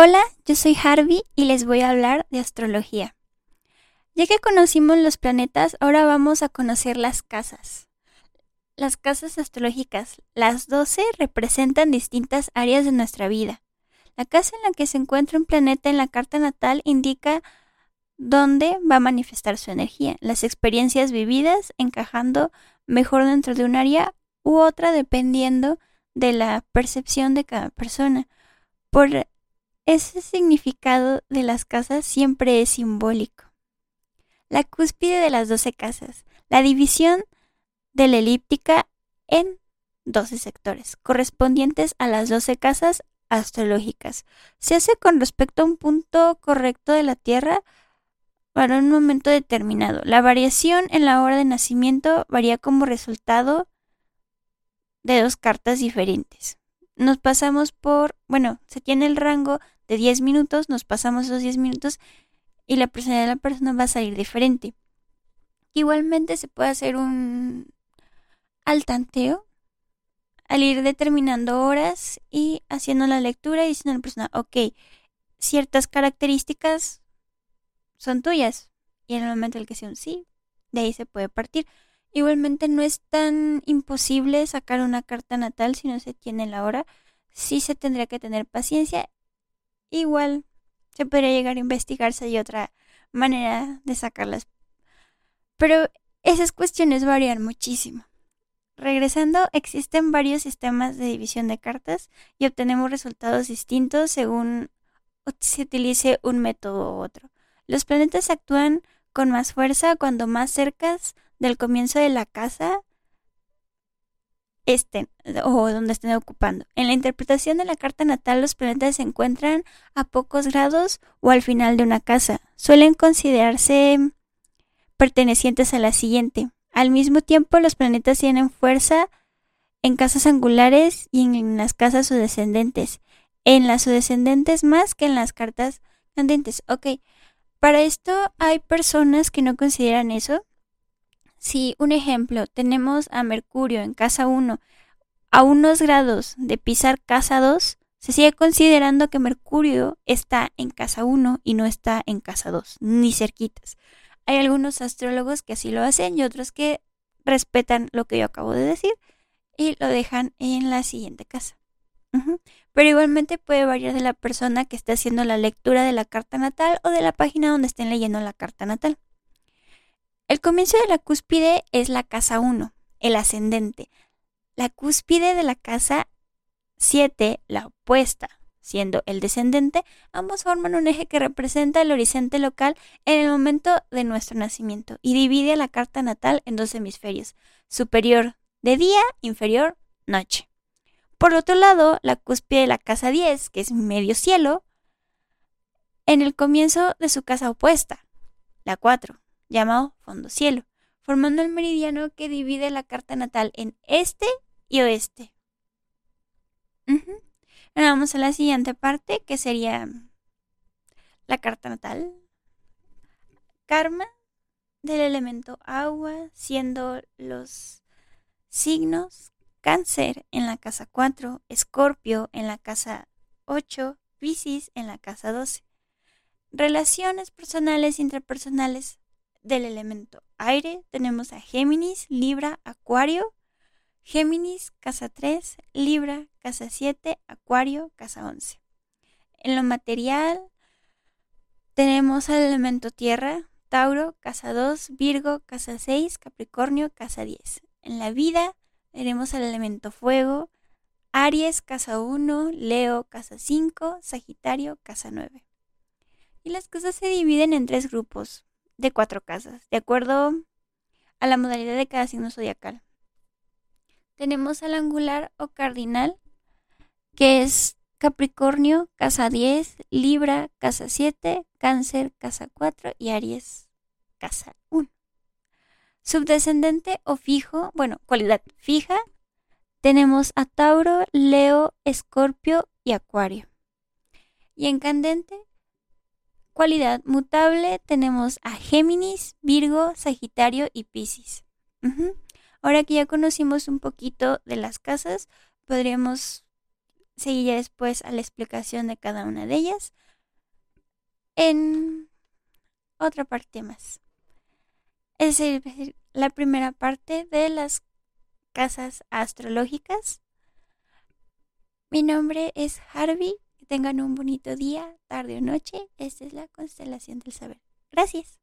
Hola, yo soy Harvey y les voy a hablar de astrología. Ya que conocimos los planetas, ahora vamos a conocer las casas. Las casas astrológicas, las 12, representan distintas áreas de nuestra vida. La casa en la que se encuentra un planeta en la carta natal indica dónde va a manifestar su energía, las experiencias vividas encajando mejor dentro de un área u otra dependiendo de la percepción de cada persona. Por ese significado de las casas siempre es simbólico. La cúspide de las doce casas, la división de la elíptica en doce sectores, correspondientes a las doce casas astrológicas. Se hace con respecto a un punto correcto de la Tierra para un momento determinado. La variación en la hora de nacimiento varía como resultado de dos cartas diferentes. Nos pasamos por, bueno, se tiene el rango de 10 minutos, nos pasamos esos 10 minutos y la personalidad de la persona va a salir diferente. Igualmente se puede hacer un al tanteo al ir determinando horas y haciendo la lectura y diciendo a la persona, ok, ciertas características son tuyas. Y en el momento en el que sea un sí, de ahí se puede partir. Igualmente no es tan imposible sacar una carta natal si no se tiene la hora. Sí se tendría que tener paciencia. Igual se podría llegar a investigar si hay otra manera de sacarlas. Pero esas cuestiones varían muchísimo. Regresando, existen varios sistemas de división de cartas y obtenemos resultados distintos según se utilice un método u otro. Los planetas actúan con más fuerza cuando más cercas del comienzo de la casa estén o donde estén ocupando. En la interpretación de la carta natal, los planetas se encuentran a pocos grados o al final de una casa. Suelen considerarse pertenecientes a la siguiente. Al mismo tiempo, los planetas tienen fuerza en casas angulares y en las casas subdescendentes. En las subdescendentes más que en las cartas candentes. Ok, para esto hay personas que no consideran eso. Si, un ejemplo, tenemos a Mercurio en casa 1 a unos grados de pisar casa 2, se sigue considerando que Mercurio está en casa 1 y no está en casa 2, ni cerquitas. Hay algunos astrólogos que así lo hacen y otros que respetan lo que yo acabo de decir y lo dejan en la siguiente casa. Pero igualmente puede variar de la persona que esté haciendo la lectura de la carta natal o de la página donde estén leyendo la carta natal. El comienzo de la cúspide es la casa 1, el ascendente. La cúspide de la casa 7, la opuesta siendo el descendente, ambos forman un eje que representa el horizonte local en el momento de nuestro nacimiento y divide la carta natal en dos hemisferios, superior de día, inferior noche. Por otro lado, la cúspide de la casa 10, que es medio cielo, en el comienzo de su casa opuesta, la 4, llamado fondo cielo, formando el meridiano que divide la carta natal en este y oeste vamos a la siguiente parte, que sería la carta natal. Karma del elemento agua, siendo los signos cáncer en la casa 4, escorpio en la casa 8, piscis en la casa 12. Relaciones personales intrapersonales del elemento aire, tenemos a Géminis, Libra, Acuario, Géminis, casa 3, Libra, casa 7, Acuario, casa 11. En lo material tenemos al elemento tierra, Tauro, casa 2, Virgo, casa 6, Capricornio, casa 10. En la vida tenemos al elemento fuego, Aries, casa 1, Leo, casa 5, Sagitario, casa 9. Y las cosas se dividen en tres grupos de cuatro casas, de acuerdo a la modalidad de cada signo zodiacal tenemos al angular o cardinal, que es Capricornio, casa 10, Libra, casa 7, Cáncer, casa 4 y Aries, casa 1. Subdescendente o fijo, bueno, cualidad fija, tenemos a Tauro, Leo, Escorpio y Acuario. Y en candente, cualidad mutable, tenemos a Géminis, Virgo, Sagitario y Piscis. Ahora que ya conocimos un poquito de las casas, podríamos seguiré después a la explicación de cada una de ellas en otra parte más. Es decir, la primera parte de las casas astrológicas. Mi nombre es Harvey. Tengan un bonito día, tarde o noche. Esta es la constelación del saber. Gracias.